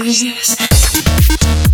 craziness.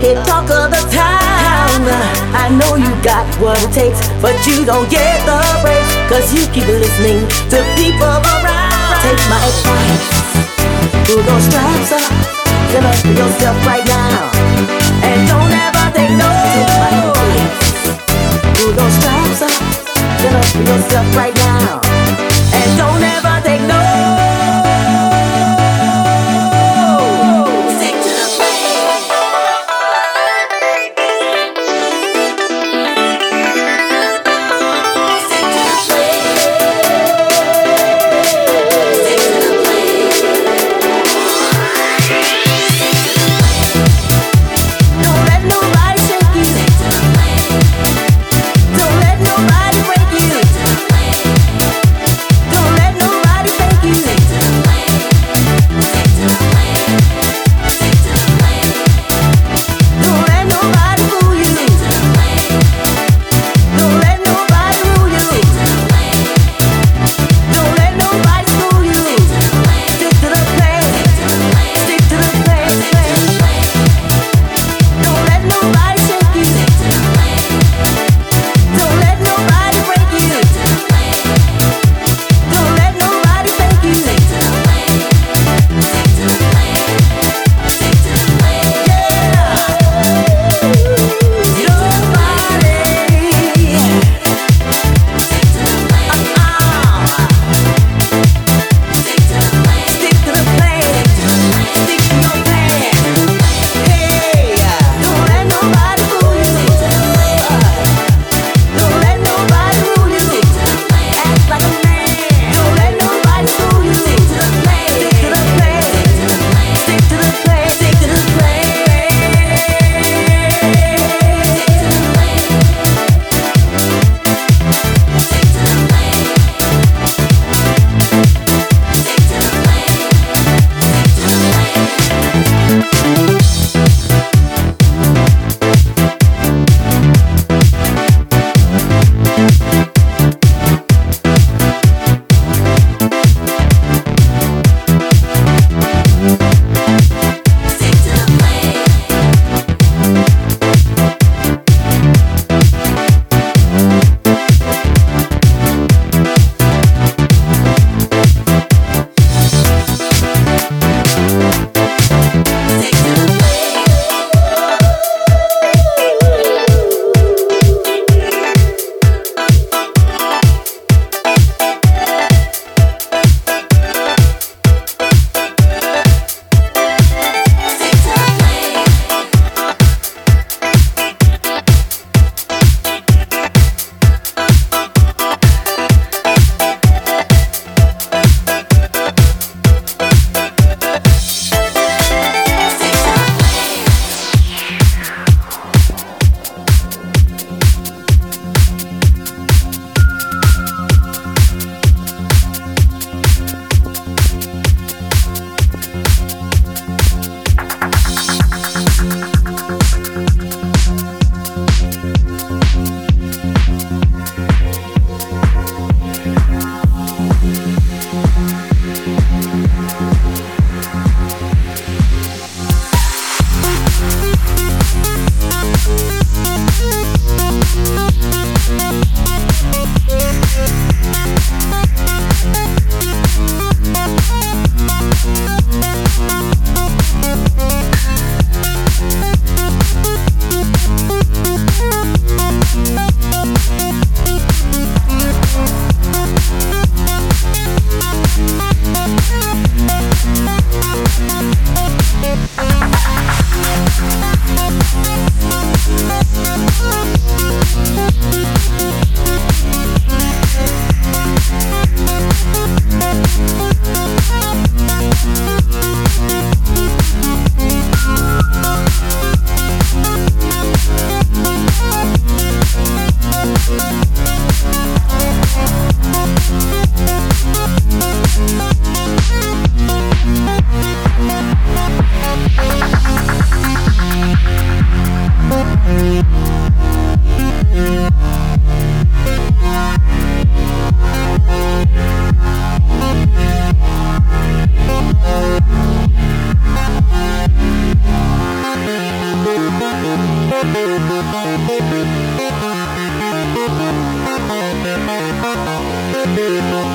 Hit talk of the town. I know you got what it takes, but you don't get the breaks. Cause you keep listening to people around. Take my advice. Pull those straps up. Stand up for yourself right now. And don't ever take no. Take my advice. Pull those straps up. Stand up for yourself right now.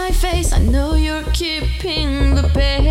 my face. I know you're keeping the pace.